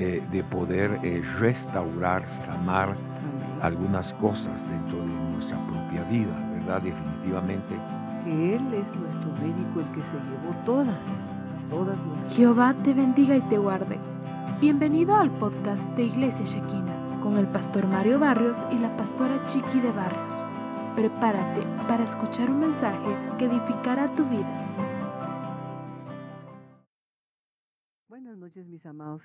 eh, de poder eh, restaurar, sanar algunas cosas dentro de nuestra propia vida, ¿verdad? Definitivamente. Que Él es nuestro médico, el que se llevó todas, todas nuestras. Jehová te bendiga y te guarde. Bienvenido al podcast de Iglesia Shekina con el pastor Mario Barrios y la pastora Chiqui de Barrios. Prepárate para escuchar un mensaje que edificará tu vida.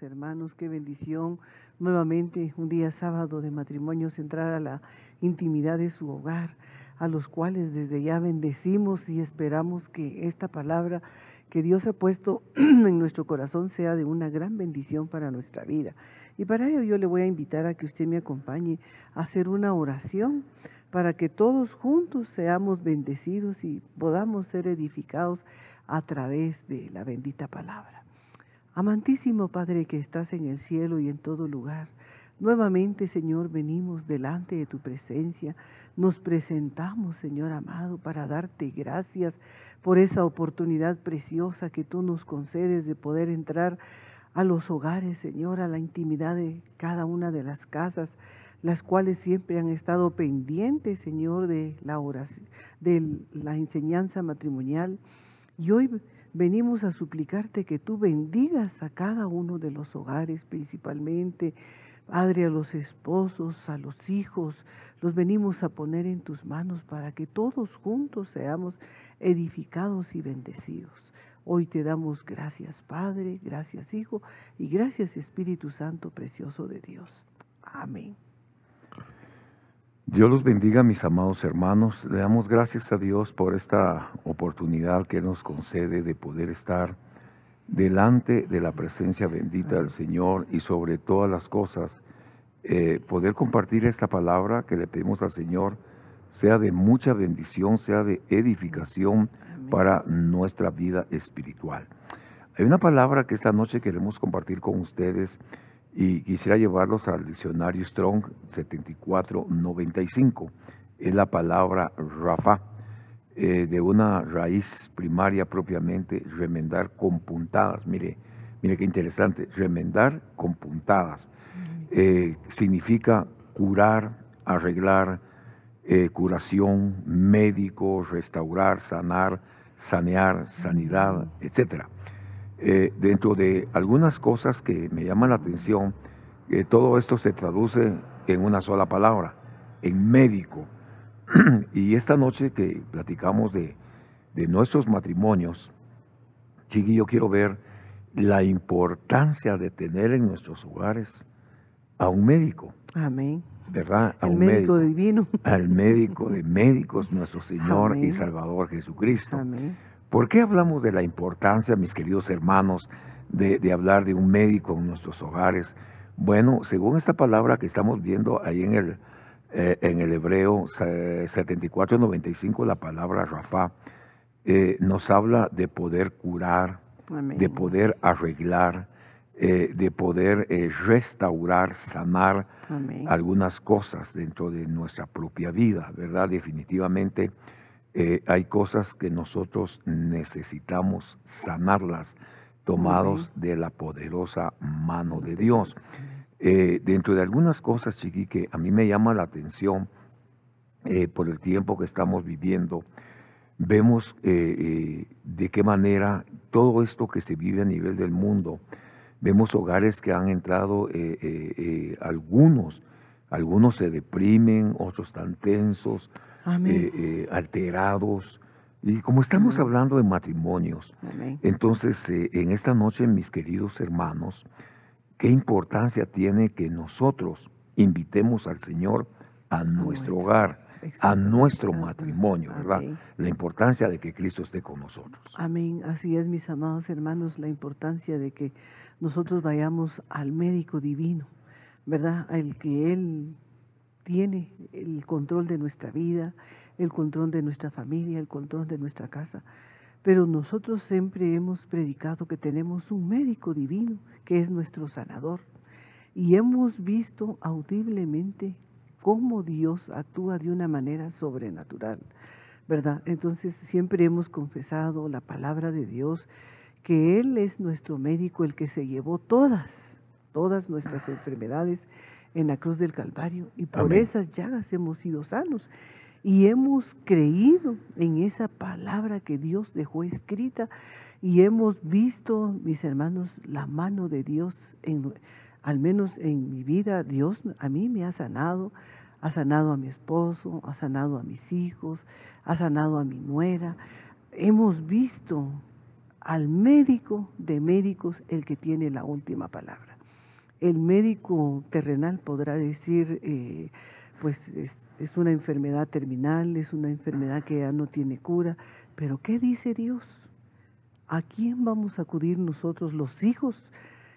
Hermanos. Qué bendición nuevamente un día sábado de matrimonios entrar a la intimidad de su hogar, a los cuales desde ya bendecimos y esperamos que esta palabra que Dios ha puesto en nuestro corazón sea de una gran bendición para nuestra vida. Y para ello yo le voy a invitar a que usted me acompañe a hacer una oración para que todos juntos seamos bendecidos y podamos ser edificados a través de la bendita palabra. Amantísimo Padre que estás en el cielo y en todo lugar, nuevamente Señor venimos delante de tu presencia, nos presentamos Señor amado para darte gracias por esa oportunidad preciosa que tú nos concedes de poder entrar a los hogares Señor, a la intimidad de cada una de las casas las cuales siempre han estado pendientes, Señor, de la oración, de la enseñanza matrimonial. Y hoy venimos a suplicarte que tú bendigas a cada uno de los hogares, principalmente, Padre, a los esposos, a los hijos, los venimos a poner en tus manos para que todos juntos seamos edificados y bendecidos. Hoy te damos gracias, Padre, gracias, Hijo, y gracias, Espíritu Santo, precioso de Dios. Amén. Dios los bendiga, mis amados hermanos. Le damos gracias a Dios por esta oportunidad que nos concede de poder estar delante de la presencia bendita del Señor y sobre todas las cosas, eh, poder compartir esta palabra que le pedimos al Señor sea de mucha bendición, sea de edificación para nuestra vida espiritual. Hay una palabra que esta noche queremos compartir con ustedes y quisiera llevarlos al diccionario Strong 7495. Es la palabra Rafa, eh, de una raíz primaria propiamente, remendar con puntadas. Mire, mire qué interesante, remendar con puntadas. Eh, significa curar, arreglar, eh, curación, médico, restaurar, sanar, sanear, sanidad, etcétera. Eh, dentro de algunas cosas que me llaman la atención, eh, todo esto se traduce en una sola palabra, en médico. y esta noche que platicamos de, nuestros matrimonios, Chiqui, yo quiero ver la importancia de tener en nuestros hogares a un médico. Amén. ¿Verdad? A un médico, divino. Al médico de médicos, nuestro Señor y Salvador Jesucristo. Amén. ¿Por qué hablamos de la importancia, mis queridos hermanos, de, hablar de un médico en nuestros hogares? Bueno, según esta palabra que estamos viendo ahí en el, eh, en el hebreo 7495, la palabra Rafa, eh, nos habla de poder curar, de poder arreglar, eh, de poder restaurar, sanar algunas cosas dentro de nuestra propia vida, ¿verdad? Definitivamente eh, hay cosas que nosotros necesitamos sanarlas, tomados de la poderosa mano de Dios. Eh, dentro de algunas cosas, Chiqui, que a mí me llama la atención eh, por el tiempo que estamos viviendo, vemos de qué manera todo esto que se vive a nivel del mundo, vemos hogares que han entrado, algunos, algunos se deprimen, otros están tensos, eh, eh, alterados. Y como estamos hablando de matrimonios, entonces eh, en esta noche, mis queridos hermanos, qué importancia tiene que nosotros invitemos al Señor a nuestro hogar, a nuestro matrimonio, ¿verdad? La importancia de que Cristo esté con nosotros. Amén. Así es, mis amados hermanos, la importancia de que nosotros vayamos al médico divino, ¿verdad? Al que Él tiene el control de nuestra vida, el control de nuestra familia, el control de nuestra casa. Pero nosotros siempre hemos predicado que tenemos un médico divino, que es nuestro sanador. Y hemos visto audiblemente cómo Dios actúa de una manera sobrenatural, ¿verdad? Entonces siempre hemos confesado la palabra de Dios, que Él es nuestro médico, el que se llevó todas, todas nuestras enfermedades en la cruz del Calvario y por esas llagas hemos sido sanos. Y hemos creído en esa palabra que Dios dejó escrita y hemos visto, mis hermanos, la mano de Dios, en, al menos en mi vida, Dios a mí me ha sanado, ha sanado a mi esposo, ha sanado a mis hijos, ha sanado a mi nuera. Hemos visto al médico de médicos el que tiene la última palabra. El médico terrenal podrá decir, eh, pues es, una enfermedad terminal, es una enfermedad que ya no tiene cura, pero ¿qué dice Dios? ¿A quién vamos a acudir nosotros los hijos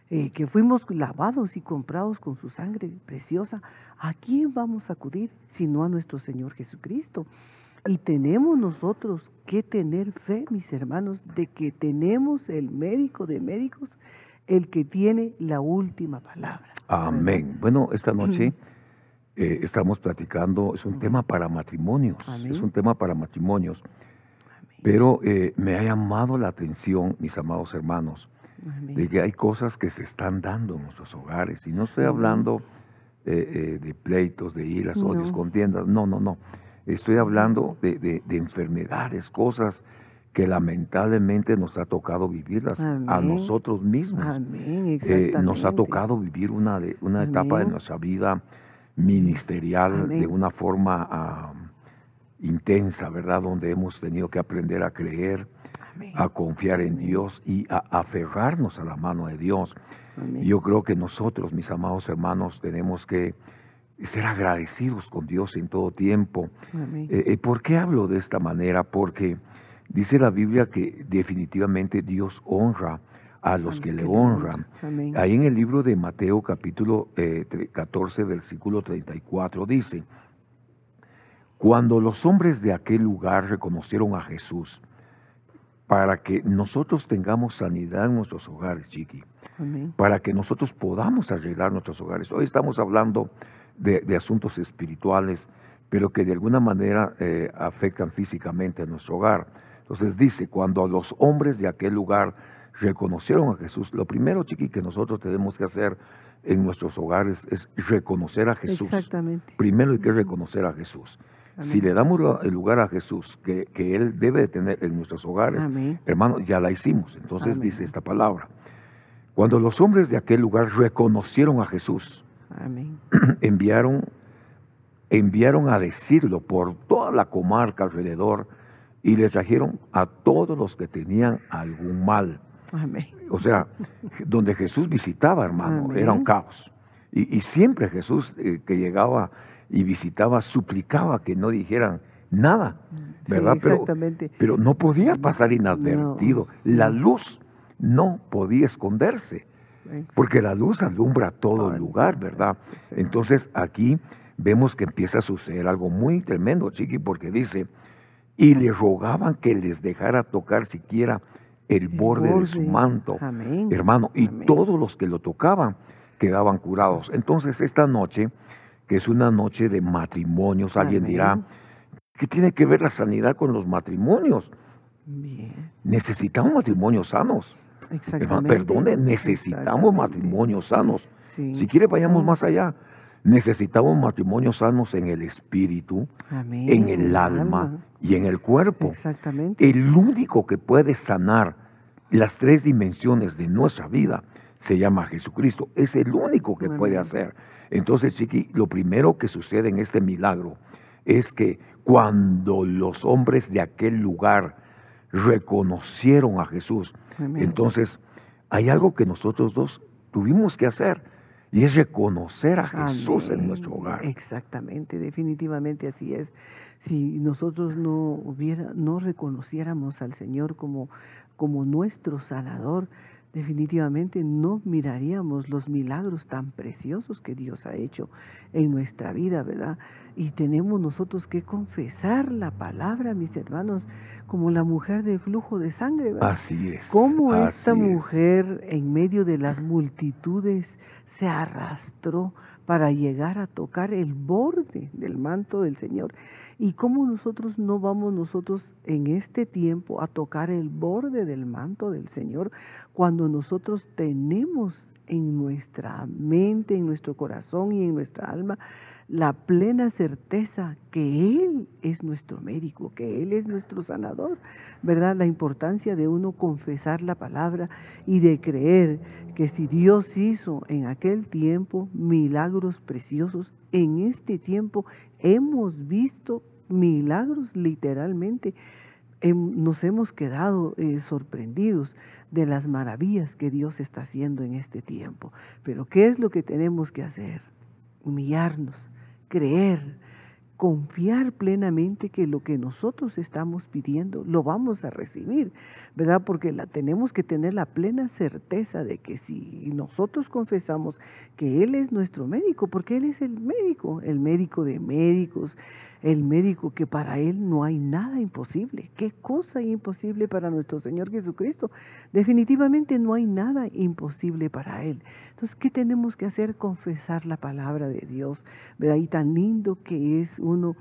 eh, que fuimos lavados y comprados con su sangre preciosa? ¿A quién vamos a acudir sino a nuestro Señor Jesucristo? Y tenemos nosotros que tener fe, mis hermanos, de que tenemos el médico de médicos, el que tiene la última palabra. Amén. Bueno, esta noche eh, estamos platicando, es un tema para matrimonios, es un tema para matrimonios. Pero eh, me ha llamado la atención, mis amados hermanos, de que hay cosas que se están dando en nuestros hogares. Y no estoy hablando eh, de pleitos, de iras, odios, contiendas. No, no, no. Estoy hablando de, enfermedades, cosas que lamentablemente nos ha tocado vivirlas a nosotros mismos. Eh, nos ha tocado vivir una, una etapa de nuestra vida ministerial de una forma intensa, ¿verdad? Donde hemos tenido que aprender a creer, a confiar en Dios y a aferrarnos a la mano de Dios. Yo creo que nosotros, mis amados hermanos, tenemos que ser agradecidos con Dios en todo tiempo. Eh, eh, ¿Por qué hablo de esta manera? Porque dice la Biblia que definitivamente Dios honra a los, que, le honran. Ahí en el libro de Mateo capítulo 14, eh, versículo 34 dice, cuando los hombres de aquel lugar reconocieron a Jesús, para que nosotros tengamos sanidad en nuestros hogares, Chiqui, para que nosotros podamos arreglar nuestros hogares. Hoy estamos hablando de, asuntos espirituales, pero que de alguna manera eh, afectan físicamente a nuestro hogar. Entonces dice, cuando los hombres de aquel lugar reconocieron a Jesús, lo primero, chiqui, que nosotros tenemos que hacer en nuestros hogares es reconocer a Jesús. Exactamente. Primero hay que reconocer a Jesús. Si le damos el lugar a Jesús que, que, Él debe de tener en nuestros hogares, hermano, ya la hicimos. Entonces dice esta palabra. Cuando los hombres de aquel lugar reconocieron a Jesús, enviaron, enviaron a decirlo por toda la comarca alrededor y le trajeron a todos los que tenían algún mal. O sea, donde Jesús visitaba, hermano, era un caos. Y, siempre Jesús eh, que llegaba y visitaba, suplicaba que no dijeran nada, ¿verdad? pero, no podía pasar inadvertido. La luz no podía esconderse porque la luz alumbra todo el lugar, ¿verdad? Entonces aquí vemos que empieza a suceder algo muy tremendo, chiqui, porque dice, y le rogaban que les dejara tocar siquiera el, borde, de su manto, hermano, y todos los que lo tocaban quedaban curados. Entonces esta noche, que es una noche de matrimonios, alguien dirá, ¿qué tiene que ver la sanidad con los matrimonios? Necesitamos matrimonios sanos. Perdone, necesitamos matrimonios sanos. Si quiere, vayamos más allá. Necesitamos matrimonios sanos en el espíritu, en el alma, y en el cuerpo. Exactamente. El único que puede sanar las tres dimensiones de nuestra vida se llama Jesucristo. Es el único que puede hacer. Entonces, Chiqui, lo primero que sucede en este milagro es que cuando los hombres de aquel lugar reconocieron a Jesús, entonces hay algo que nosotros dos tuvimos que hacer y es reconocer a Jesús en nuestro hogar. Exactamente, definitivamente así es. Si nosotros no hubiera, no reconociéramos al Señor como, como nuestro sanador, definitivamente no miraríamos los milagros tan preciosos que Dios ha hecho en nuestra vida, ¿verdad? Y tenemos nosotros que confesar la palabra, mis hermanos, como la mujer de flujo de sangre, ¿verdad? Así es. Cómo esta mujer en medio de las multitudes se arrastró para llegar a tocar el borde del manto del Señor. ¿Y cómo nosotros no vamos nosotros en este tiempo a tocar el borde del manto del Señor cuando nosotros tenemos en nuestra mente, en nuestro corazón y en nuestra alma la plena certeza que Él es nuestro médico, que Él es nuestro sanador, ¿verdad? La importancia de uno confesar la palabra y de creer que si Dios hizo en aquel tiempo milagros preciosos, en este tiempo hemos visto milagros literalmente. Nos hemos quedado eh, sorprendidos de las maravillas que Dios está haciendo en este tiempo. Pero ¿qué es lo que tenemos que hacer? Humillarnos, creer, confiar plenamente que lo que nosotros estamos pidiendo lo vamos a recibir, ¿verdad? Porque la, tenemos que tener la plena certeza de que si nosotros confesamos que Él es nuestro médico, porque Él es el médico, el médico de médicos, el médico que para Él no hay nada imposible. ¿Qué cosa imposible para nuestro Señor Jesucristo? Definitivamente no hay nada imposible para Él. Entonces, ¿qué tenemos que hacer? Confesar la palabra de Dios, ¿verdad? Y tan lindo que es uno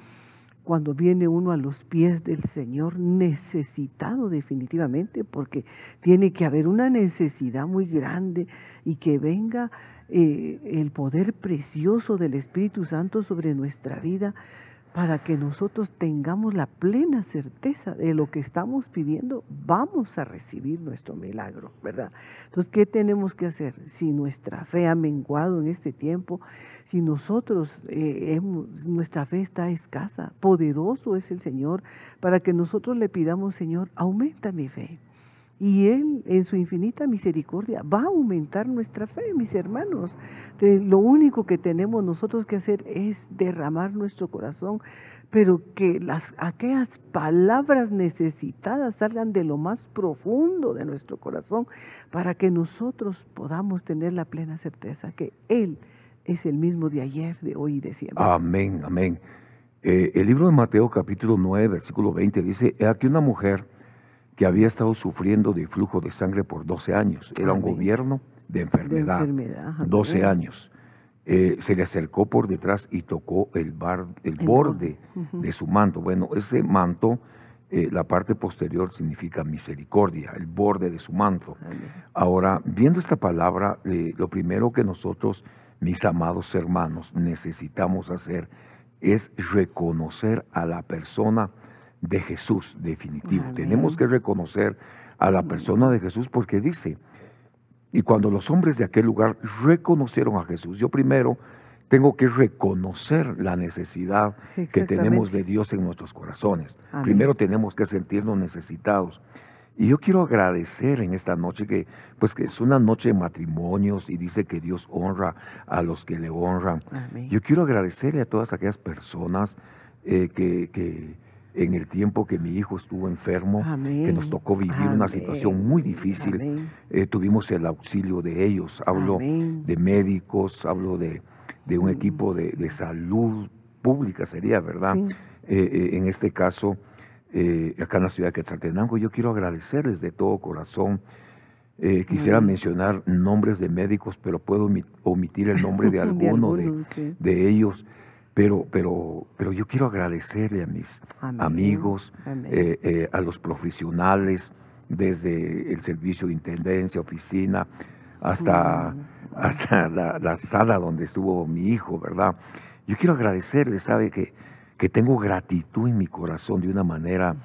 cuando viene uno a los pies del Señor necesitado definitivamente, porque tiene que haber una necesidad muy grande y que venga eh, el poder precioso del Espíritu Santo sobre nuestra vida para que nosotros tengamos la plena certeza de lo que estamos pidiendo, vamos a recibir nuestro milagro, ¿verdad? Entonces, ¿qué tenemos que hacer? Si nuestra fe ha menguado en este tiempo, si nosotros, eh, nuestra fe está escasa, poderoso es el Señor para que nosotros le pidamos, Señor, aumenta mi fe. Y Él, en su infinita misericordia, va a aumentar nuestra fe, mis hermanos. lo único que tenemos nosotros que hacer es derramar nuestro corazón, pero que las, aquellas palabras necesitadas salgan de lo más profundo de nuestro corazón para que nosotros podamos tener la plena certeza que Él es el mismo de ayer, de hoy y de siempre. Amén, amén. Eh, el libro de Mateo capítulo 9, versículo 20 dice, aquí una mujer que había estado sufriendo de flujo de sangre por 12 años. Era un gobierno de enfermedad. 12 años. Eh, se le acercó por detrás y tocó el, bar, el, borde de su manto. Bueno, ese manto, eh, la parte posterior significa misericordia, el borde de su manto. Ahora, viendo esta palabra, eh, lo primero que nosotros, mis amados hermanos, necesitamos hacer es reconocer a la persona de Jesús, definitivo. Tenemos que reconocer a la persona de Jesús porque dice, y cuando los hombres de aquel lugar reconocieron a Jesús, yo primero tengo que reconocer la necesidad que tenemos de Dios en nuestros corazones. Primero tenemos que sentirnos necesitados. Y yo quiero agradecer en esta noche que, pues que es una noche de matrimonios y dice que Dios honra a los que le honran. Yo quiero agradecerle a todas aquellas personas eh, que, que, en el tiempo que mi hijo estuvo enfermo, que nos tocó vivir una situación muy difícil. Eh, tuvimos el auxilio de ellos. Hablo de médicos, hablo de, un equipo de, salud pública, sería, ¿verdad? Eh, eh, en este caso, acá en la ciudad de Quetzaltenango, yo quiero agradecerles de todo corazón. quisiera mencionar nombres de médicos, pero puedo omitir el nombre de alguno de ellos pero, pero, pero yo quiero agradecerle a mis amigos, eh, eh, a los profesionales, desde el servicio de intendencia, oficina, hasta, hasta la, sala donde estuvo mi hijo, ¿verdad? Yo quiero agradecerle, sabe que, que tengo gratitud en mi corazón de una manera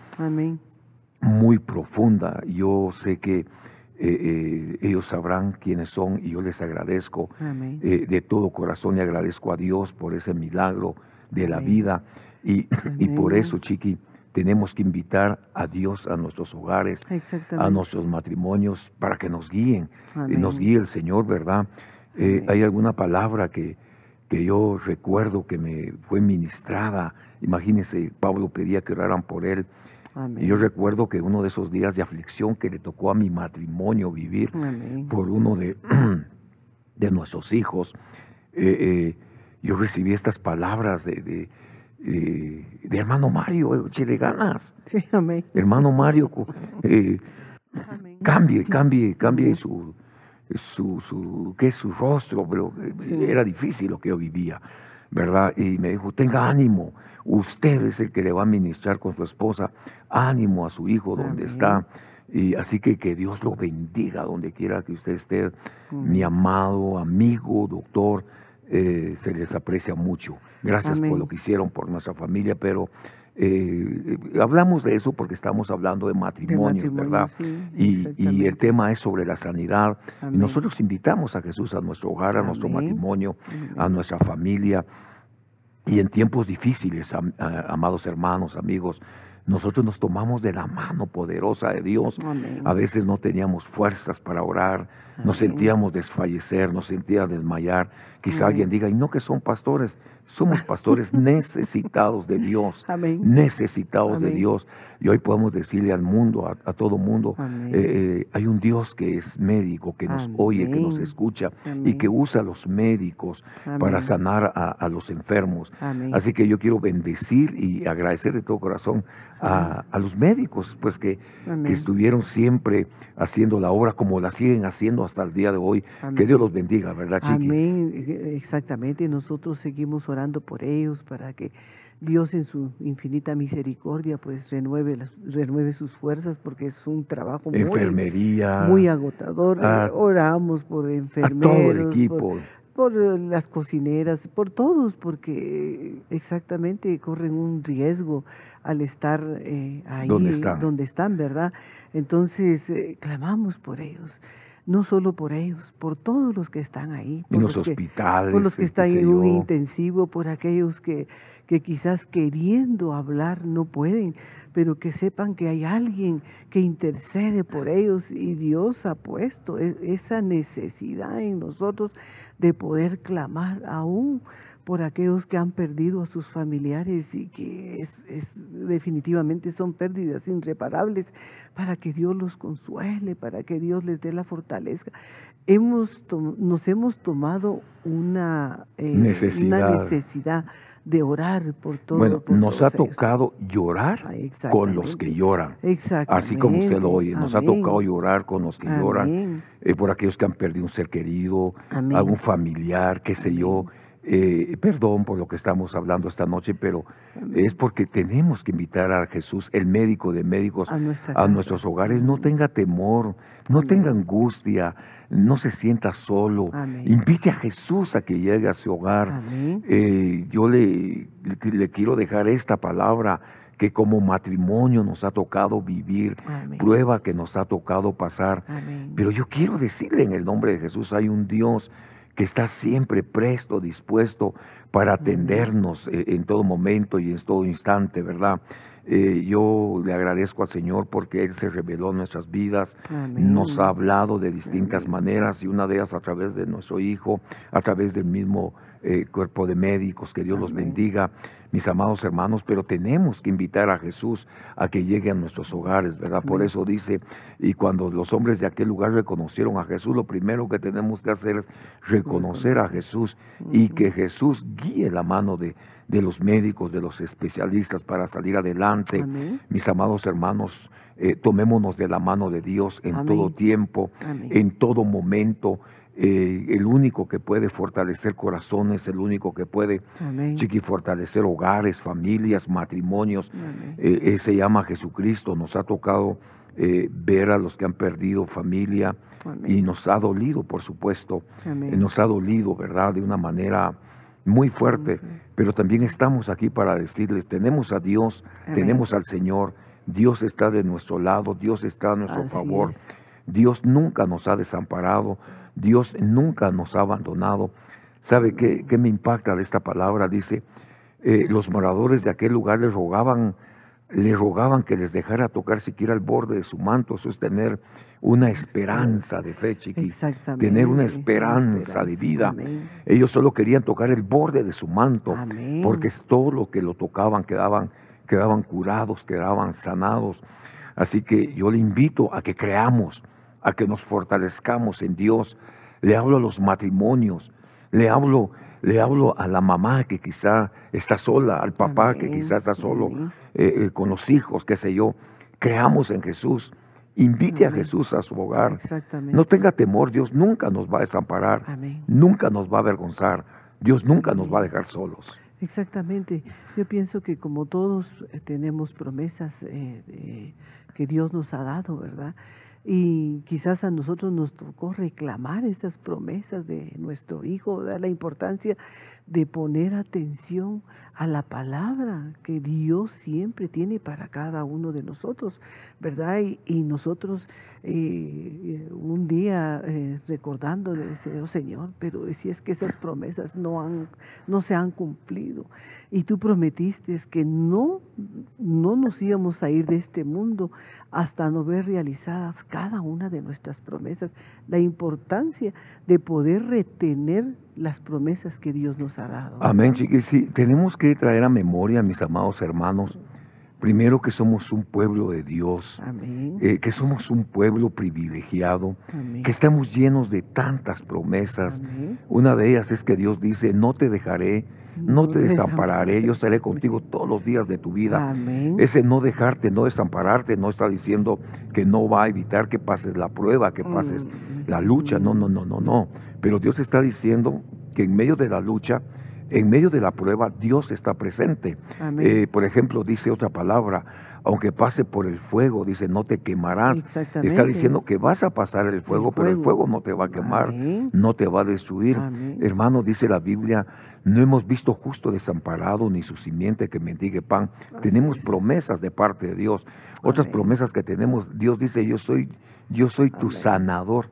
muy profunda. Yo sé que eh, eh, ellos sabrán quiénes son y yo les agradezco eh, de todo corazón y agradezco a Dios por ese milagro de la vida. Y, y, por eso, Chiqui, tenemos que invitar a Dios a nuestros hogares, a nuestros matrimonios, para que nos guíen, y nos guíe el Señor, ¿verdad? hay alguna palabra que, que yo recuerdo que me fue ministrada, imagínense, Pablo pedía que oraran por él, y yo recuerdo que uno de esos días de aflicción que le tocó a mi matrimonio vivir por uno de, de nuestros hijos, eh, eh, yo recibí estas palabras de, de, hermano Mario, échele ganas. Sí, amén. Hermano Mario, eh, cambie, cambie, cambie su, su, su, ¿qué su rostro, pero era difícil lo que yo vivía, ¿verdad? Y me dijo, tenga ánimo, Usted es el que le va a ministrar con su esposa ánimo a su hijo donde está. Y así que que Dios lo bendiga donde quiera que usted esté, mi amado amigo, doctor, eh, se les aprecia mucho. Gracias por lo que hicieron por nuestra familia, pero eh, hablamos de eso porque estamos hablando de matrimonio, ¿verdad? y, el tema es sobre la sanidad. Nosotros invitamos a Jesús a nuestro hogar, a nuestro matrimonio, a nuestra familia. Y en tiempos difíciles, amados hermanos, amigos, nosotros nos tomamos de la mano poderosa de Dios. A veces no teníamos fuerzas para orar, nos sentíamos desfallecer, nos sentíamos desmayar. Quizá alguien diga, y no que son pastores, somos pastores necesitados de Dios, necesitados de Dios. Y hoy podemos decirle al mundo, a, todo mundo, eh, eh, hay un Dios que es médico, que nos oye, que nos escucha y que usa a los médicos para sanar a, los enfermos. Así que yo quiero bendecir y agradecer de todo corazón a, los médicos, pues que, que, estuvieron siempre haciendo la obra como la siguen haciendo hasta el día de hoy. Que Dios los bendiga, ¿verdad, Chiqui? Amén, exactamente. Nosotros seguimos orando por ellos para que Dios en su infinita misericordia pues renueve, las, renueve sus fuerzas porque es un trabajo muy, muy agotador. Oramos por enfermeros, todo el equipo. Por, las cocineras, por todos, porque exactamente corren un riesgo al estar eh, ahí donde están. ¿verdad? Entonces eh, clamamos por ellos no solo por ellos, por todos los que están ahí. Por en los, hospitales. por los que están en un intensivo, por aquellos que, que quizás queriendo hablar no pueden, pero que sepan que hay alguien que intercede por ellos y Dios ha puesto e, esa necesidad en nosotros de poder clamar aún por aquellos que han perdido a sus familiares y que es, definitivamente son pérdidas irreparables, para que Dios los consuele, para que Dios les dé la fortaleza. Hemos nos hemos tomado una, eh, necesidad. una necesidad de orar por todo. Bueno, nos ha tocado llorar ah, con los que lloran. Así como usted lo oye, nos ha tocado llorar con los que lloran, eh, por aquellos que han perdido un ser querido, algún familiar, qué sé yo. Eh, perdón por lo que estamos hablando esta noche, pero es porque tenemos que invitar a Jesús, el médico de médicos, a, nuestros hogares. No tenga temor, no tenga angustia, no se sienta solo. Invite a Jesús a que llegue a su hogar. Eh, yo le, le, quiero dejar esta palabra que como matrimonio nos ha tocado vivir, prueba que nos ha tocado pasar. Pero yo quiero decirle en el nombre de Jesús, hay un Dios que está siempre presto, dispuesto para atendernos eh, en todo momento y en todo instante, ¿verdad? Eh, yo le agradezco al Señor porque Él se reveló en nuestras vidas, nos ha hablado de distintas maneras y una de ellas a través de nuestro Hijo, a través del mismo eh, cuerpo de médicos, que Dios los bendiga, mis amados hermanos, pero tenemos que invitar a Jesús a que llegue a nuestros hogares, ¿verdad? Por eso dice, y cuando los hombres de aquel lugar reconocieron a Jesús, lo primero que tenemos que hacer es reconocer a Jesús y que Jesús guíe la mano de, de los médicos, de los especialistas para salir adelante. Mis amados hermanos, eh, tomémonos de la mano de Dios en todo tiempo, en todo momento. Eh, el único que puede fortalecer corazones, el único que puede, chiqui, fortalecer hogares, familias, matrimonios, eh, se llama Jesucristo. Nos ha tocado ver a los que han perdido familia y nos ha dolido, por supuesto. nos ha dolido, ¿verdad? De una manera muy fuerte, pero también estamos aquí para decirles, tenemos a Dios, tenemos al Señor, Dios está de nuestro lado, Dios está a nuestro favor, Dios nunca nos ha desamparado, Dios nunca nos ha abandonado. ¿Sabe qué, qué me impacta de esta palabra? Dice, eh, los moradores de aquel lugar le rogaban, le rogaban que les dejara tocar siquiera el borde de su manto, sostener una esperanza de fe, chiquis, tener una esperanza, de vida. Ellos solo querían tocar el borde de su manto, porque es todo lo que lo tocaban quedaban, quedaban curados, quedaban sanados. Así que yo le invito a que creamos, a que nos fortalezcamos en Dios. Le hablo a los matrimonios, le hablo, le hablo a la mamá que quizá está sola, al papá que quizá está solo eh, eh, con los hijos, qué sé yo. Creamos en Jesús Invite a Jesús a su hogar. No tenga temor, Dios nunca nos va a desamparar, nunca nos va a avergonzar, Dios nunca nos va a dejar solos. Exactamente. Yo pienso que como todos eh, tenemos promesas eh, que Dios nos ha dado, ¿verdad? Y quizás a nosotros nos tocó reclamar esas promesas de nuestro Hijo, dar la importancia de poner atención a la palabra que Dios siempre tiene para cada uno de nosotros, ¿verdad? Y, nosotros eh, un día eh, recordándole, oh Señor, pero si es que esas promesas no, han, no se han cumplido y tú prometiste que no, no nos íbamos a ir de este mundo hasta no ver realizadas cada una de nuestras promesas, la importancia de poder retener las promesas que Dios nos ha dado. Amén, chiquis. Sí, tenemos que traer a memoria, mis amados hermanos, primero que somos un pueblo de Dios, eh, que somos un pueblo privilegiado, que estamos llenos de tantas promesas. Una de ellas es que Dios dice, no te dejaré, no, te desampararé, yo estaré contigo todos los días de tu vida. Ese no dejarte, no desampararte, no está diciendo que no va a evitar que pases la prueba, que pases mm, la lucha, no, no, no, no, no. Pero Dios está diciendo que en medio de la lucha, en medio de la prueba, Dios está presente. Eh, por ejemplo, dice otra palabra, aunque pase por el fuego, dice, no te quemarás. Está diciendo que vas a pasar el fuego, pero el fuego no te va a quemar, no te va a destruir. Hermano, dice la Biblia, no hemos visto justo desamparado ni su simiente que mendigue pan. tenemos promesas de parte de Dios. Otras promesas que tenemos, Dios dice, yo soy yo soy tu sanador.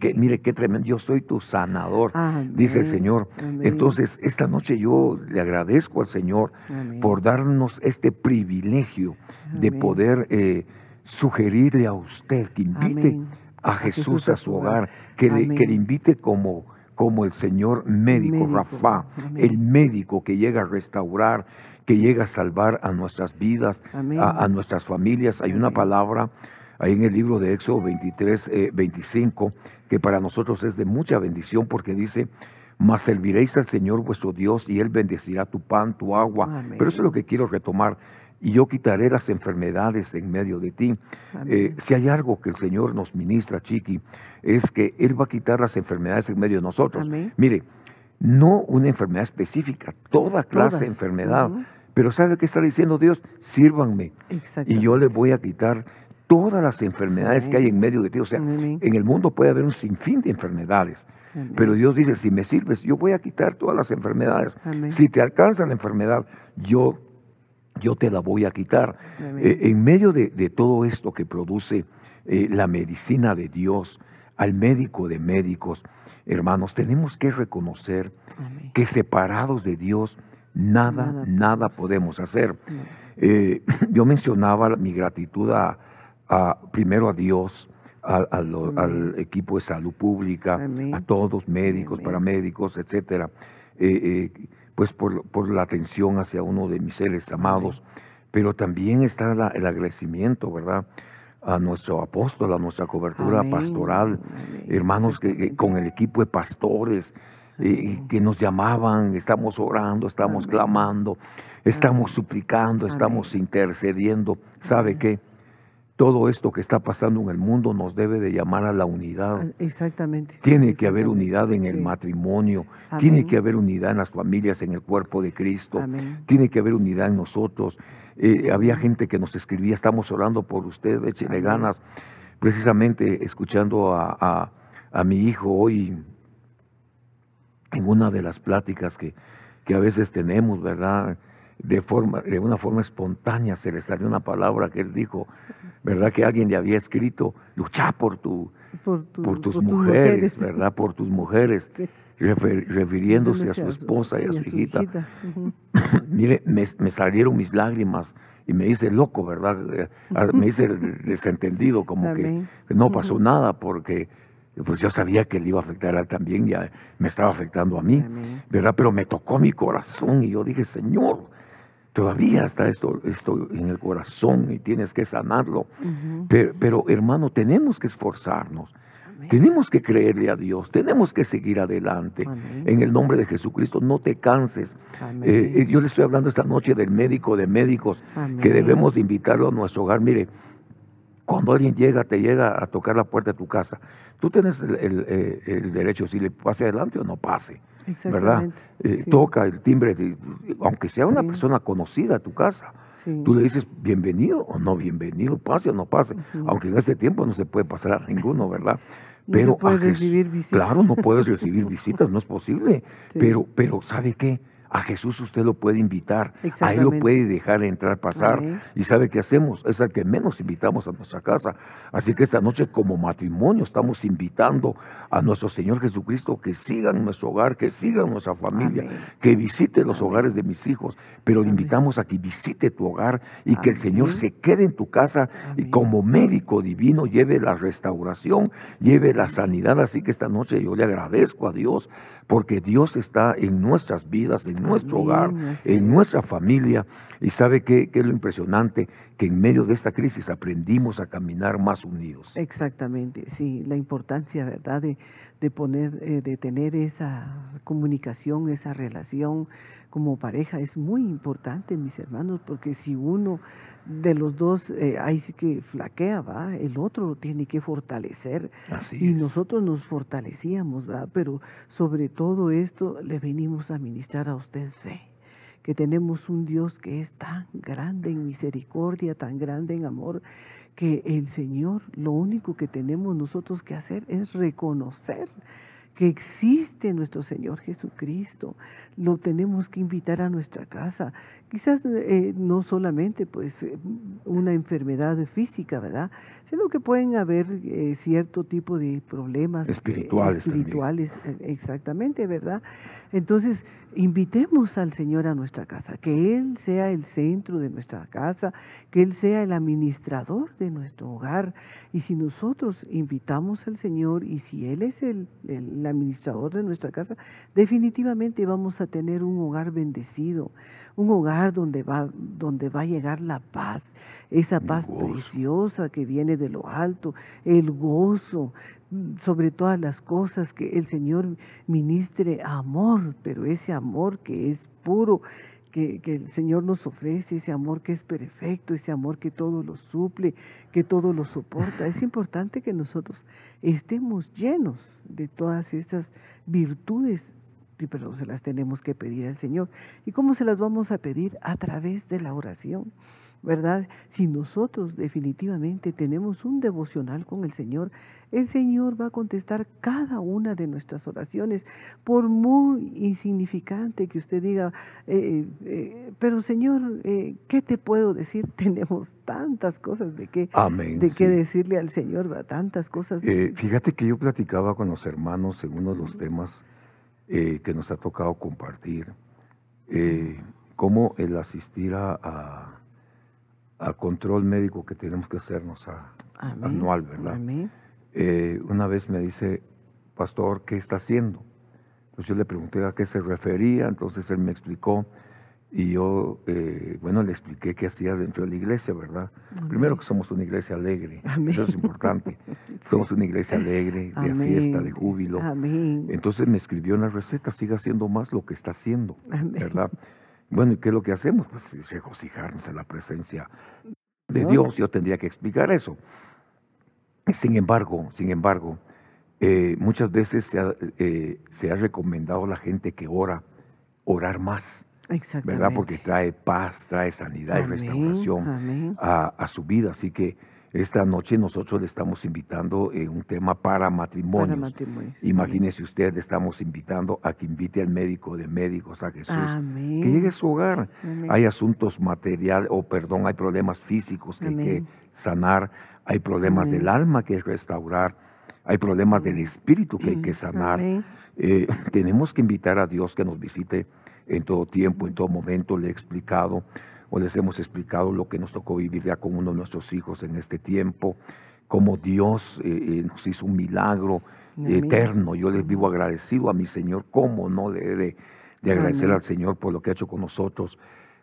Que, mire qué tremendo, yo soy tu sanador, dice el Señor. Entonces, esta noche yo le agradezco al Señor por darnos este privilegio de poder eh, sugerirle a usted que invite a Jesús a su hogar, que le, que le invite como, como el Señor médico, Rafa, el médico que llega a restaurar, que llega a salvar a nuestras vidas, a, a nuestras familias. Hay una palabra ahí en el libro de Éxodo 23, 25, eh, que para nosotros es de mucha bendición porque dice, mas serviréis al Señor vuestro Dios y Él bendecirá tu pan, tu agua. Pero eso es lo que quiero retomar. Y yo quitaré las enfermedades en medio de ti. Eh, si hay algo que el Señor nos ministra, Chiqui, es que Él va a quitar las enfermedades en medio de nosotros. Mire, no una enfermedad específica, toda clase de enfermedad. Pero ¿sabe qué está diciendo Dios? Sírvanme. Y yo le voy a quitar todas las enfermedades que hay en medio de ti. O sea, en el mundo puede haber un sinfín de enfermedades. Pero Dios dice, si me sirves, yo voy a quitar todas las enfermedades. Si te alcanza la enfermedad, yo, yo te la voy a quitar. Eh, en medio de, todo esto que produce eh, la medicina de Dios, al médico de médicos, hermanos, tenemos que reconocer que separados de Dios, nada, nada, podemos hacer. Eh, yo mencionaba mi gratitud a, primero a Dios, al equipo de salud pública, a todos, médicos, paramédicos, etcétera, eh, eh, pues por, la atención hacia uno de mis seres amados, pero también está el agradecimiento, ¿verdad? a nuestro apóstol, a nuestra cobertura pastoral, hermanos que, con el equipo de pastores eh, que nos llamaban, estamos orando, estamos clamando, estamos suplicando, estamos intercediendo. ¿Sabe qué? Todo esto que está pasando en el mundo nos debe de llamar a la unidad. Ah, exactamente. Tiene que haber unidad en el matrimonio, tiene que haber unidad en las familias, en el cuerpo de Cristo, tiene que haber unidad en nosotros. Eh, había gente que nos escribía, estamos orando por usted, échele ganas. Precisamente escuchando a, mi hijo hoy en una de las pláticas que, que a veces tenemos, ¿verdad? De, forma, de una forma espontánea se le salió una palabra que él dijo, ¿verdad? Que alguien le había escrito, lucha por, tu, por, tus mujeres, ¿verdad? Por tus mujeres, refiriéndose a su esposa y a, su hijita. Mire, me, salieron mis lágrimas y me hice loco, ¿verdad? Eh, me hice desentendido, como que no pasó nada porque pues yo sabía que le iba a afectar a él también, ya me estaba afectando a mí, ¿verdad? Pero me tocó mi corazón y yo dije, Señor, Todavía está esto, esto en el corazón y tienes que sanarlo. pero, hermano, tenemos que esforzarnos. Tenemos que creerle a Dios, tenemos que seguir adelante. En el nombre de Jesucristo, no te canses. Eh, eh, yo le estoy hablando esta noche del médico de médicos, que debemos de invitarlo a nuestro hogar. Mire, cuando alguien llega, te llega a tocar la puerta de tu casa, tú tienes el, eh, derecho si le pase adelante o no pase. ¿Verdad? Eh, toca el timbre, de, aunque sea una persona conocida a tu casa. Tú le dices bienvenido o no bienvenido, pase o no pase, aunque en este tiempo no se puede pasar a ninguno, ¿verdad? Pero no recibir visitas. Claro, no puedes recibir visitas, no es posible. Pero, pero ¿sabe qué? A Jesús usted lo puede invitar, a Él lo puede dejar entrar, pasar. Y sabe qué hacemos, es al que menos invitamos a nuestra casa. Así que esta noche como matrimonio estamos invitando a nuestro Señor Jesucristo que siga en nuestro hogar, que siga en nuestra familia, que visite los hogares de mis hijos, pero le invitamos a que visite tu hogar y que el Señor se quede en tu casa y como médico divino lleve la restauración, lleve la sanidad. Así que esta noche yo le agradezco a Dios porque Dios está en nuestras vidas, en nuestro hogar, en nuestra familia. Y sabe qué, es lo impresionante, que en medio de esta crisis aprendimos a caminar más unidos. Exactamente, sí, la importancia, ¿verdad?, de, de poner, eh, de tener esa comunicación, esa relación como pareja es muy importante, mis hermanos, porque si uno de los dos eh, ahí sí que flaquea, ¿va? El otro lo tiene que fortalecer. y nosotros nos fortalecíamos, ¿va? Pero sobre todo esto le venimos a ministrar a usted fe que tenemos un Dios que es tan grande en misericordia, tan grande en amor, que el Señor, lo único que tenemos nosotros que hacer es reconocer que existe nuestro Señor Jesucristo. Lo tenemos que invitar a nuestra casa. Quizás eh, no solamente pues eh, una enfermedad física, ¿verdad? Sino que pueden haber eh, cierto tipo de problemas espirituales. espirituales, exactamente, ¿verdad? Entonces, invitemos al Señor a nuestra casa, que Él sea el centro de nuestra casa, que Él sea el administrador de nuestro hogar. Y si nosotros invitamos al Señor y si Él es el, administrador de nuestra casa, definitivamente vamos a tener un hogar bendecido, un hogar donde va, donde va a llegar la paz, esa paz preciosa que viene de lo alto, el gozo, sobre todas las cosas, que el Señor ministre amor, pero ese amor que es puro, que, el Señor nos ofrece, ese amor que es perfecto, ese amor que todo lo suple, que todo lo soporta. Es importante que nosotros estemos llenos de todas estas virtudes, pero se las tenemos que pedir al Señor. ¿Y cómo se las vamos a pedir? A través de la oración. ¿Verdad? Si nosotros definitivamente tenemos un devocional con el Señor, el Señor va a contestar cada una de nuestras oraciones, por muy insignificante que usted diga, eh, eh, pero Señor, eh, ¿qué te puedo decir? Tenemos tantas cosas de qué, de qué decirle al Señor, ¿va? tantas cosas. fíjate que yo platicaba con los hermanos en uno de los temas que nos ha tocado compartir, cómo el asistir a a control médico que tenemos que hacernos a, anual, ¿verdad? Eh, una vez me dice, pastor, ¿qué está haciendo? Pues yo le pregunté a qué se refería, entonces él me explicó y yo, eh, bueno, le expliqué qué hacía dentro de la iglesia, ¿verdad? Primero que somos una iglesia alegre, eso es importante. Somos una iglesia alegre, de fiesta, de júbilo. Entonces me escribió una receta, siga haciendo más lo que está haciendo, ¿verdad? Bueno, ¿y qué es lo que hacemos? Pues regocijarnos en la presencia de Dios. Yo tendría que explicar eso. Sin embargo, sin embargo, eh, muchas veces se ha, eh, se ha, recomendado a la gente que ora, orar más. ¿Verdad? Porque trae paz, trae sanidad y restauración a, a, su vida. Así que esta noche nosotros le estamos invitando en un tema para matrimonios. Imagínese usted, le estamos invitando a que invite al médico de médicos, a Jesús, que llegue a su hogar. Hay asuntos materiales, o perdón, hay problemas físicos que hay que sanar, hay problemas del alma que hay que restaurar, hay problemas del espíritu que hay que sanar. Eh, tenemos que invitar a Dios que nos visite en todo tiempo, en todo momento. Le he explicado o les hemos explicado lo que nos tocó vivir ya con uno de nuestros hijos en este tiempo, cómo Dios eh, eh, nos hizo un milagro eterno. Yo les vivo agradecido a mi Señor, cómo no le he de, agradecer al Señor por lo que ha hecho con nosotros,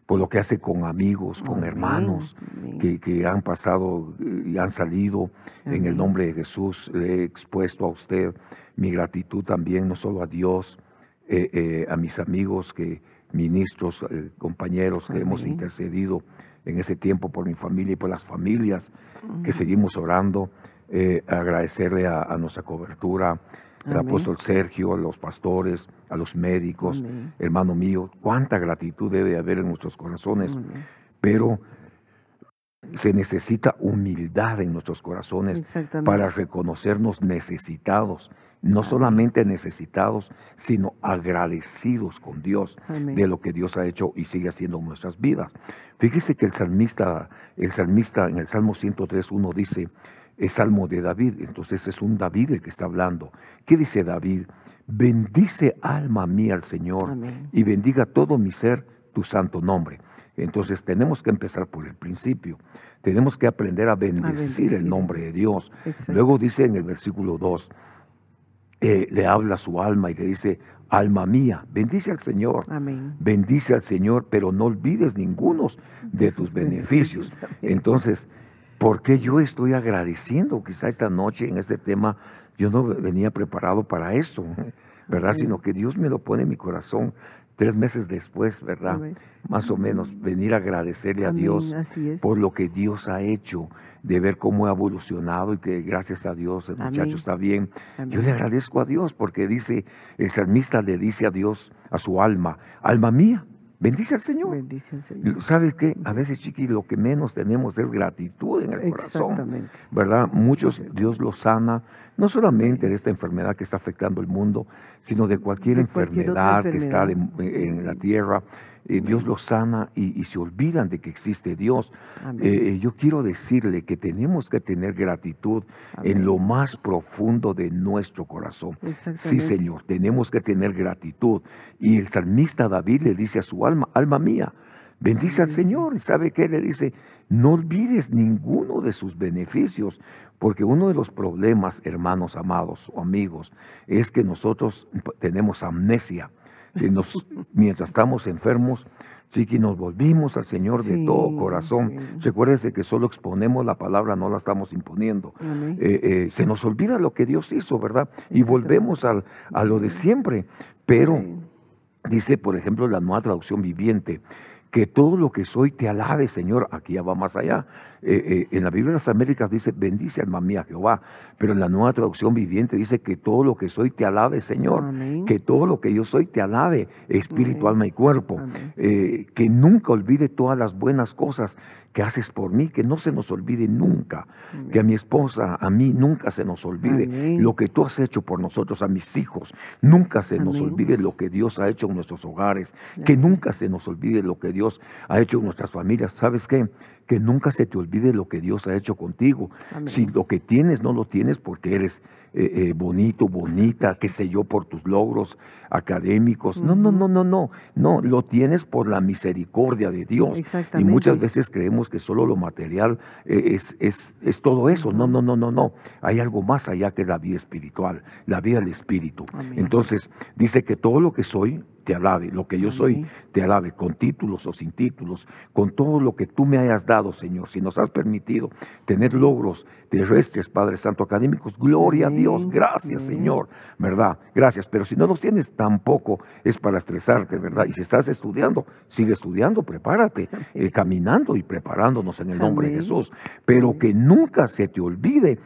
por lo que hace con amigos, con hermanos que, han pasado y han salido en el nombre de Jesús. Le he expuesto a usted mi gratitud también, no solo a Dios, eh, a mis amigos que ministros, eh, compañeros que hemos intercedido en ese tiempo por mi familia y por las familias que seguimos orando. Eh, agradecerle a, nuestra cobertura, el apóstol Sergio, a los pastores, a los médicos, hermano mío, cuánta gratitud debe haber en nuestros corazones, pero se necesita humildad en nuestros corazones para reconocernos necesitados, no solamente necesitados, sino agradecidos con Dios de lo que Dios ha hecho y sigue haciendo en nuestras vidas. Fíjese que el salmista, el salmista en el Salmo 103.1 dice, es Salmo de David, entonces es un David el que está hablando. ¿Qué dice David? Bendice alma mía al Señor y bendiga todo mi ser tu santo nombre. Entonces tenemos que empezar por el principio. Tenemos que aprender a bendecir, el nombre de Dios. Luego dice en el versículo 2, eh, le habla a su alma y le dice, alma mía, bendice al Señor. Bendice al Señor, pero no olvides ninguno de, tus beneficios. Entonces, ¿por qué yo estoy agradeciendo quizá esta noche en este tema? Yo no venía preparado para eso, ¿verdad? Sino que Dios me lo pone en mi corazón tres meses después, ¿verdad? Más o menos, venir a agradecerle a Dios por lo que Dios ha hecho, de ver cómo ha evolucionado y que gracias a Dios el muchacho está bien. Yo le agradezco a Dios porque dice, el salmista le dice a Dios, a su alma, alma mía, Bendice al Señor. Bendice al Señor. ¿Sabes qué? A veces, chiqui, lo que menos tenemos es gratitud en el corazón. ¿Verdad? Muchos, Dios los sana, no solamente de esta enfermedad que está afectando el mundo, sino de cualquier, enfermedad, que está en la tierra. Eh, Dios los sana y, se olvidan de que existe Dios. Eh, eh, yo quiero decirle que tenemos que tener gratitud en lo más profundo de nuestro corazón. Sí, Señor, tenemos que tener gratitud. Y el salmista David le dice a su alma, alma mía, bendice al Señor. ¿Y sabe qué? Le dice, no olvides ninguno de sus beneficios, porque uno de los problemas, hermanos amados o amigos, es que nosotros tenemos amnesia mientras estamos enfermos, que nos volvimos al Señor de todo corazón. Recuérdese que solo exponemos la palabra, no la estamos imponiendo. Eh, eh, se nos olvida lo que Dios hizo, ¿verdad? Y volvemos al, a lo de siempre. Pero dice, por ejemplo, la nueva traducción viviente, que todo lo que soy te alabe, Señor. Aquí ya va más allá. Eh, eh, en la Biblia de las Américas dice, bendice alma mía Jehová, pero en la nueva traducción viviente dice que todo lo que soy te alabe, Señor. Que todo lo que yo soy te alabe, espíritu, alma y cuerpo. Eh, que nunca olvide todas las buenas cosas que haces por mí, que no se nos olvide nunca, que a mi esposa, a mí nunca se nos olvide lo que tú has hecho por nosotros, a mis hijos, nunca se nos olvide lo que Dios ha hecho en nuestros hogares, que nunca se nos olvide lo que Dios ha hecho en nuestras familias. ¿Sabes qué? Que nunca se te olvide lo que Dios ha hecho contigo. Si lo que tienes no lo tienes porque eres eh, eh, bonito, bonita, qué sé yo, por tus logros académicos. No, no, no, no, no. No, lo tienes por la misericordia de Dios. Y muchas veces creemos que solo lo material eh, es, es, es, todo eso. No, no, no, no, no. Hay algo más allá que la vida espiritual, la vida del espíritu. Entonces, dice que todo lo que soy, te alabe, lo que yo soy, te alabe, con títulos o sin títulos, con todo lo que tú me hayas dado, Señor. Si nos has permitido tener logros terrestres, Padre Santo, académicos, gloria a Dios, gracias, Señor, ¿verdad? Gracias, pero si no los tienes, tampoco es para estresarte, ¿verdad? Y si estás estudiando, sigue estudiando, prepárate, eh, caminando y preparándonos en el nombre de Jesús, pero que nunca se te olvide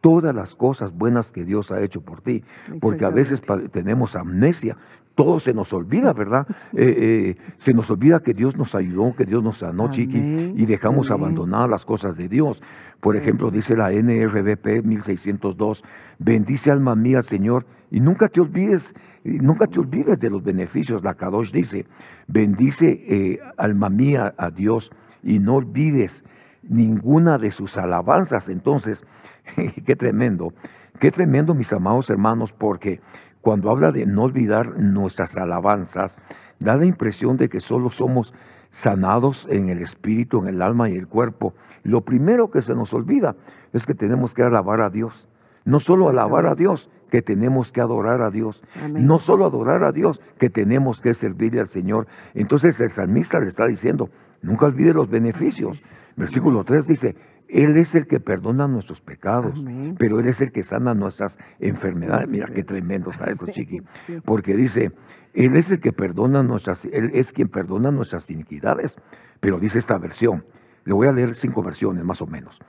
todas las cosas buenas que Dios ha hecho por ti, porque a veces tenemos amnesia, todo se nos olvida, ¿verdad? Eh, eh, se nos olvida que Dios nos ayudó, que Dios nos sanó, Chiqui, y dejamos abandonar las cosas de Dios. Por ejemplo, dice la NRBP 1602, bendice alma mía, Señor, y nunca te olvides, nunca te olvides de los beneficios. La Kadosh dice, bendice eh, alma mía a Dios y no olvides ninguna de sus alabanzas. Entonces, qué tremendo, qué tremendo, mis amados hermanos, porque cuando habla de no olvidar nuestras alabanzas, da la impresión de que solo somos sanados en el espíritu, en el alma y el cuerpo. Lo primero que se nos olvida es que tenemos que alabar a Dios. No solo alabar a Dios, que tenemos que adorar a Dios. No solo adorar a Dios, que tenemos que servirle al Señor. Entonces el salmista le está diciendo, nunca olvide los beneficios. Versículo 3 dice, él es el que perdona nuestros pecados, pero Él es el que sana nuestras enfermedades. Mira qué tremendo está esto, chiqui. Porque dice, Él es el que perdona nuestras, Él es quien perdona nuestras iniquidades. Pero dice esta versión, le voy a leer cinco versiones más o menos.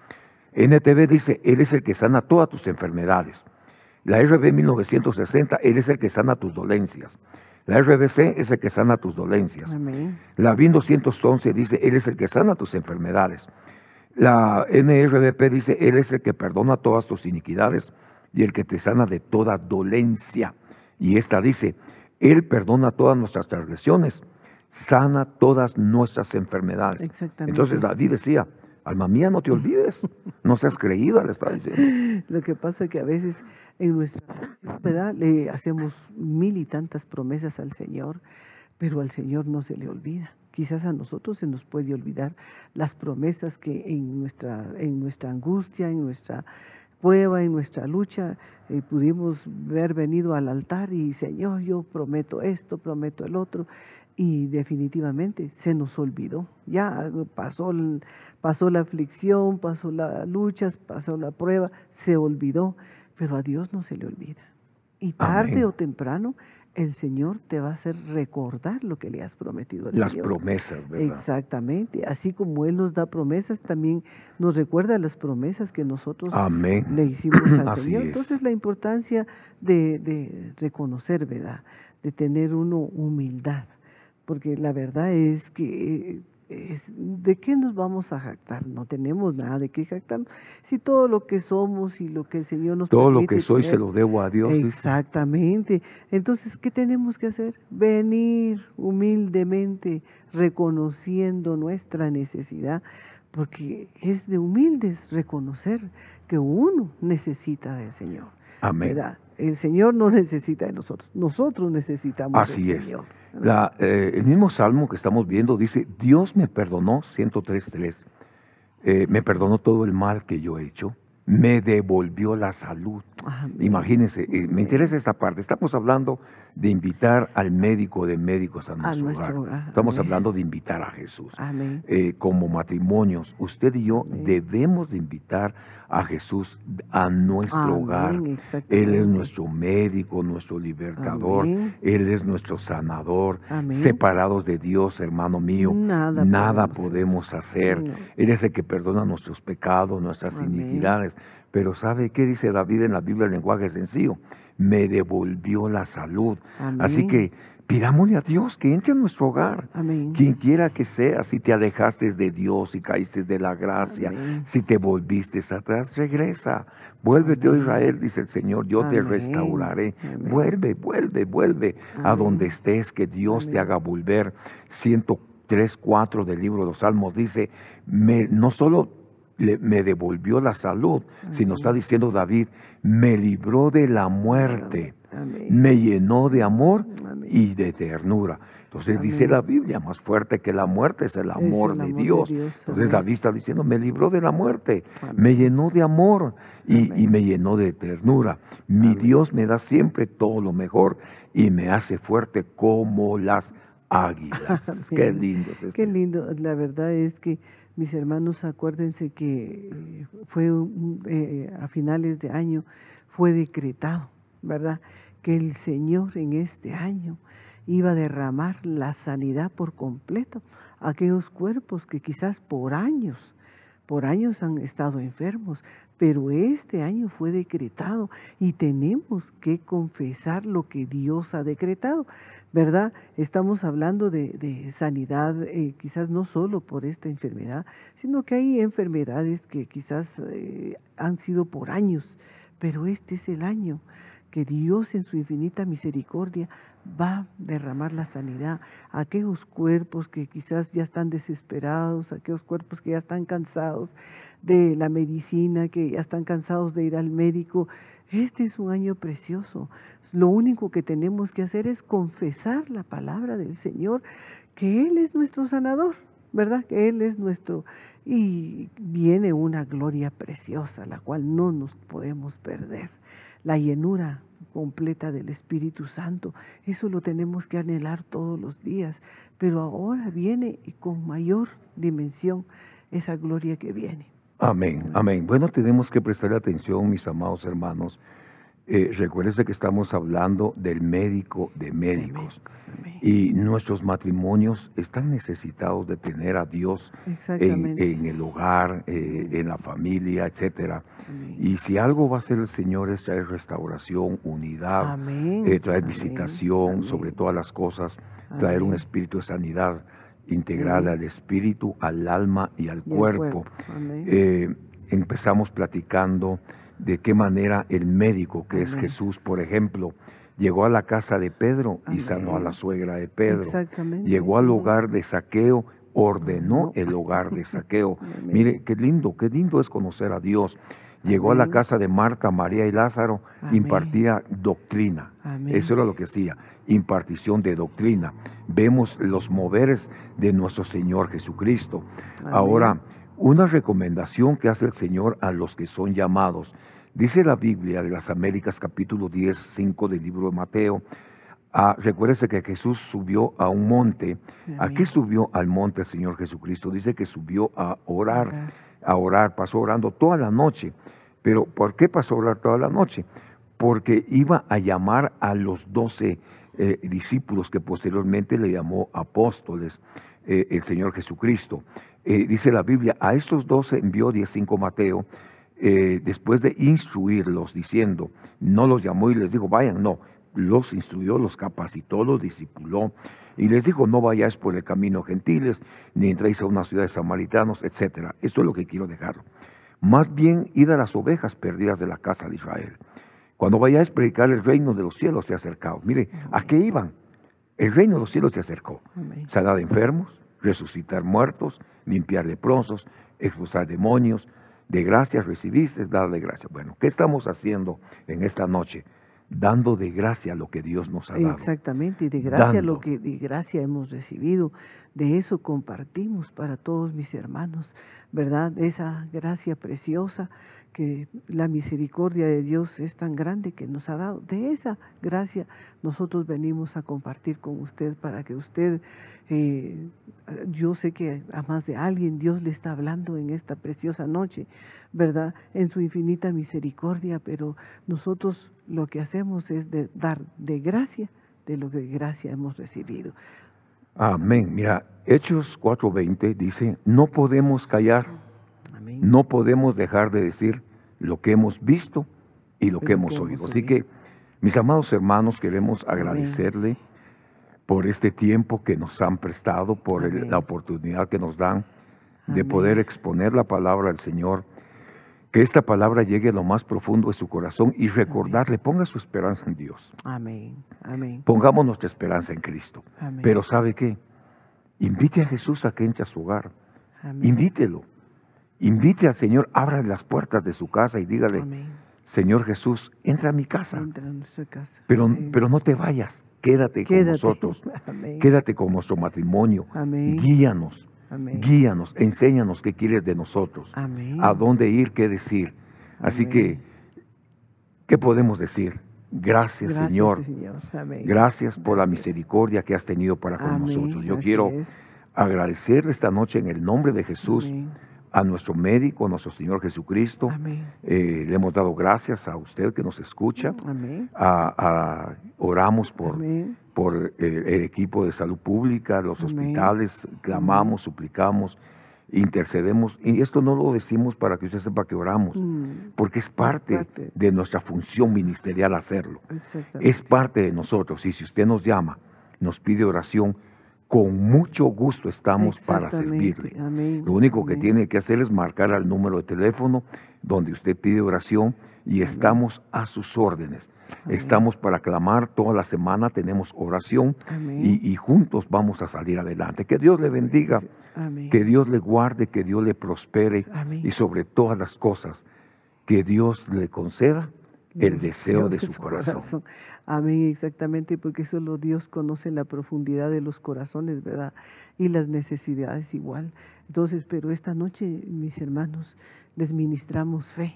NTV dice, Él es el que sana todas tus enfermedades. La RB 1960, Él es el que sana tus dolencias. La RBC es el que sana tus dolencias. Amén. La BIN 211 dice, Él es el que sana tus enfermedades. La NRBP dice, Él es el que perdona todas tus iniquidades y el que te sana de toda dolencia. Y esta dice, Él perdona todas nuestras transgresiones, sana todas nuestras enfermedades. Exactamente. Entonces David decía, alma mía, no te olvides, no seas creída, le está diciendo. Lo que pasa es que a veces en nuestra ¿verdad? le hacemos mil y tantas promesas al Señor, pero al Señor no se le olvida. Quizás a nosotros se nos puede olvidar las promesas que en nuestra, en nuestra angustia, en nuestra prueba, en nuestra lucha, eh, pudimos haber venido al altar y Señor, yo prometo esto, prometo el otro, y definitivamente se nos olvidó. Ya pasó, pasó la aflicción, pasó la lucha, pasó la prueba, se olvidó, pero a Dios no se le olvida. Y tarde Amén. o temprano el Señor te va a hacer recordar lo que le has prometido al Las Señor. promesas, ¿verdad? Exactamente, así como Él nos da promesas, también nos recuerda las promesas que nosotros Amén. le hicimos al Así Señor. es. Entonces la importancia de, de reconocer, ¿verdad? De tener uno humildad, porque la verdad es que eh, es, ¿de qué nos vamos a jactar? No tenemos nada de qué jactarnos. Si todo lo que somos y lo que el Señor nos Todo lo que soy se lo debo a Dios. dice. Exactamente. Entonces, ¿qué tenemos que hacer? Venir humildemente, reconociendo nuestra necesidad, porque es de humildes reconocer que uno necesita del Señor. Amén. ¿verdad? El Señor no necesita de nosotros, nosotros necesitamos Así del es. Señor. La, eh, el mismo salmo que estamos viendo dice, Dios me perdonó, 103.3, eh, me perdonó todo el mal que yo he hecho, me devolvió la salud. Amén. Imagínense, eh, me interesa esta parte. Estamos hablando de invitar al médico de médicos a nuestro, nuestro hogar. hogar. Estamos Amén. hablando de invitar a Jesús. Eh, como matrimonios, usted y yo debemos de invitar a Jesús a nuestro hogar. Él es nuestro médico, nuestro libertador. Él es nuestro sanador. Separados de Dios, hermano mío, Nada nada podemos podemos hacer. No. Él es el que perdona nuestros pecados, nuestras iniquidades. Pero ¿sabe qué dice David en la Biblia en lenguaje sencillo? Me devolvió la salud. Así que pidámosle a Dios que entre en nuestro hogar. Amén. Quien quiera que sea, si te alejaste de Dios y caíste de la gracia, Amén. si te volviste atrás, regresa. Vuélvete, oh Amén. Israel, dice el Señor, yo te restauraré. Vuelve, vuelve, vuelve a donde estés, que Dios te haga volver. 103, 4 del libro de los Salmos dice, me- no solo le- me devolvió la salud, sino está diciendo David, me libró de la muerte, Amén. me llenó de amor Amén. y de ternura. Entonces dice la Biblia, más fuerte que la muerte es el amor, el de, amor de Dios. Dios, Entonces. David está diciendo, me libró de la muerte, me llenó de amor y, y me llenó de ternura. Mi. Dios me da siempre todo lo mejor y me hace fuerte como las águilas. Qué lindo es esto. Qué lindo. La verdad es que, mis hermanos, acuérdense que eh, fue eh, a finales de año, fue decretado, ¿verdad? Que el Señor en este año iba a derramar la sanidad por completo a aquellos cuerpos que quizás por años, por años han estado enfermos, pero este año fue decretado y tenemos que confesar lo que Dios ha decretado, ¿verdad? Estamos hablando de, sanidad, eh, quizás no solo por esta enfermedad, sino que hay enfermedades que quizás eh, han sido por años, pero este es el año que Dios en su infinita misericordia va a derramar la sanidad a aquellos cuerpos que quizás ya están desesperados, a aquellos cuerpos que ya están cansados de la medicina, que ya están cansados de ir al médico. Este es un año precioso. Lo único que tenemos que hacer es confesar la palabra del Señor, que Él es nuestro sanador, ¿verdad? Que Él es nuestro... Y viene una gloria preciosa, la cual no nos podemos perder. La llenura completa del Espíritu Santo, eso lo tenemos que anhelar todos los días, pero ahora viene y con mayor dimensión esa gloria que viene. Amén, amén. Bueno, tenemos que prestar atención, mis amados hermanos. Eh, recuérdese que estamos hablando del médico de médicos. Y nuestros matrimonios están necesitados de tener a Dios en, el hogar, eh, en la familia, etcétera. Y si algo va a hacer el Señor es traer restauración, unidad, eh, traer visitación sobre todas las cosas, traer un espíritu de sanidad integral al espíritu, al alma y al cuerpo. Eh, empezamos platicando de qué manera el médico, que es Jesús, por ejemplo, llegó a la casa de Pedro y sanó a la suegra de Pedro. Llegó al hogar de saqueo, ordenó el hogar de saqueo. Mire, qué lindo, qué lindo es conocer a Dios. Llegó a la casa de Marta, María y Lázaro, impartía doctrina. Eso era lo que hacía, impartición de doctrina. Vemos los moveres de nuestro Señor Jesucristo. Ahora, una recomendación que hace el Señor a los que son llamados. Dice la Biblia de las Américas capítulo 10, 5 del libro de Mateo. Ah, recuérdese que Jesús subió a un monte. ¿A qué subió al monte el Señor Jesucristo? Dice que subió a orar, a orar, pasó orando toda la noche. Pero ¿por qué pasó a orar toda la noche? Porque iba a llamar a los doce eh, discípulos que posteriormente le llamó apóstoles eh, el Señor Jesucristo. Eh, dice la Biblia, a estos doce envió 15 Mateo, eh, después de instruirlos, diciendo, no los llamó y les dijo, vayan, no, los instruyó, los capacitó, los discipuló, y les dijo, no vayáis por el camino gentiles, ni entréis a una ciudad de samaritanos, etc. Esto es lo que quiero dejarlo. Más bien, id a las ovejas perdidas de la casa de Israel. Cuando vayáis a predicar el reino de los cielos se ha acercado. Mire, ¿a qué iban? El reino de los cielos se acercó. Sanar enfermos, resucitar muertos, limpiar leprosos, expulsar demonios. De gracias recibiste, darle gracias. Bueno, ¿qué estamos haciendo en esta noche? Dando de gracia lo que Dios nos ha dado. Exactamente, y de gracia lo que de gracia hemos recibido. De eso compartimos para todos mis hermanos, ¿verdad? Esa gracia preciosa que la misericordia de Dios es tan grande que nos ha dado. De esa gracia nosotros venimos a compartir con usted para que usted, eh, yo sé que a más de alguien Dios le está hablando en esta preciosa noche, ¿verdad? En su infinita misericordia, pero nosotros lo que hacemos es de dar de gracia de lo que de gracia hemos recibido. Amén. Mira, Hechos 4:20 dice, no podemos callar, no podemos dejar de decir lo que hemos visto y lo que hemos oído. Así que, mis amados hermanos, queremos agradecerle por este tiempo que nos han prestado, por la oportunidad que nos dan de poder exponer la palabra del Señor. Que esta palabra llegue a lo más profundo de su corazón y recordarle, ponga su esperanza en Dios. Amén. Amén. Pongamos nuestra esperanza en Cristo. Pero ¿sabe qué? Invite a Jesús a que entre a su hogar. Invítelo. Invite al Señor, abra las puertas de su casa y dígale, Señor Jesús, entra a mi casa. Pero, pero no te vayas, quédate, con nosotros. Quédate con nuestro matrimonio. Guíanos. Guíanos, enséñanos qué quieres de nosotros. A dónde ir, qué decir. Así que, ¿qué podemos decir? Gracias, Señor. Gracias por la misericordia que has tenido para con nosotros. Yo quiero agradecer esta noche en el nombre de Jesús a nuestro médico, a nuestro Señor Jesucristo. Eh, le hemos dado gracias a usted que nos escucha. A, oramos por, por eh, el, equipo de salud pública, los hospitales, clamamos, suplicamos, intercedemos. Y esto no lo decimos para que usted sepa que oramos, mm. porque es parte, de nuestra función ministerial hacerlo. Es parte de nosotros. Y si usted nos llama, nos pide oración, con mucho gusto estamos para servirle. Lo único que tiene que hacer es marcar al número de teléfono donde usted pide oración y estamos a sus órdenes. Estamos para clamar toda la semana, tenemos oración y, juntos vamos a salir adelante. Que Dios le bendiga, que Dios le guarde, que Dios le prospere y sobre todas las cosas, que Dios le conceda el deseo de, su, corazón. Amén, exactamente, porque solo Dios conoce la profundidad de los corazones, ¿verdad? Y las necesidades igual. Entonces, pero esta noche, mis hermanos, les ministramos fe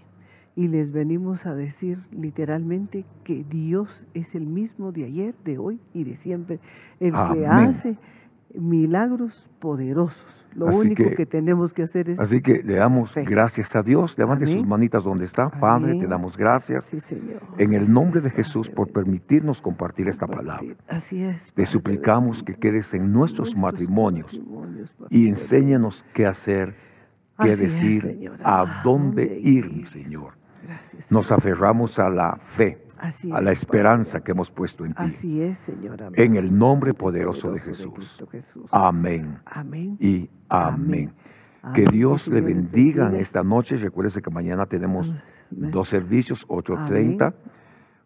y les venimos a decir literalmente que Dios es el mismo de ayer, de hoy y de siempre, el que hace milagros poderosos. Lo Así único que- que, tenemos que hacer es... Así que le damos Fe. gracias a Dios. Levante sus manitas donde está. Padre, te damos gracias. Sí, Señor. En el nombre de Jesús por permitirnos compartir esta palabra. Así es. Te suplicamos que quedes en nuestros matrimonios y enséñanos qué hacer, qué Así decir, a dónde ir, mi Señor. Gracias. Nos aferramos a la fe, Así a es, la esperanza Padre. que hemos puesto en ti. Así es, Señor. amén. En el nombre poderoso de Jesús. Amén Amén. y amén. Que. Dios le bendiga en esta noche. Recuérdese que mañana tenemos Amén. dos servicios, 8.30,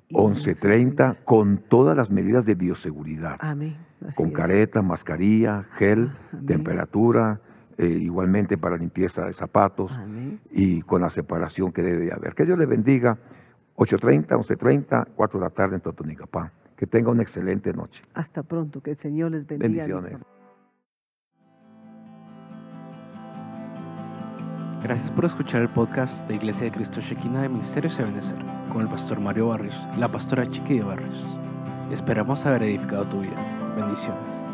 Y 11.30, con todas las medidas de bioseguridad. Amén. Así con es. careta, mascarilla, gel, Amén. temperatura, eh, igualmente para limpieza de zapatos y con la separación que debe de haber. Que Dios le bendiga. 8.30, 11.30, 4 de la tarde en Totonicapán. Que tenga una excelente noche. Hasta pronto. Que el Señor les bendiga. Bendiciones. Gracias por escuchar el podcast de Iglesia de Cristo Shekinah de Ministerios de Benecer con el pastor Mario Barrios y la pastora Chiqui de Barrios. Esperamos haber edificado tu vida. Bendiciones.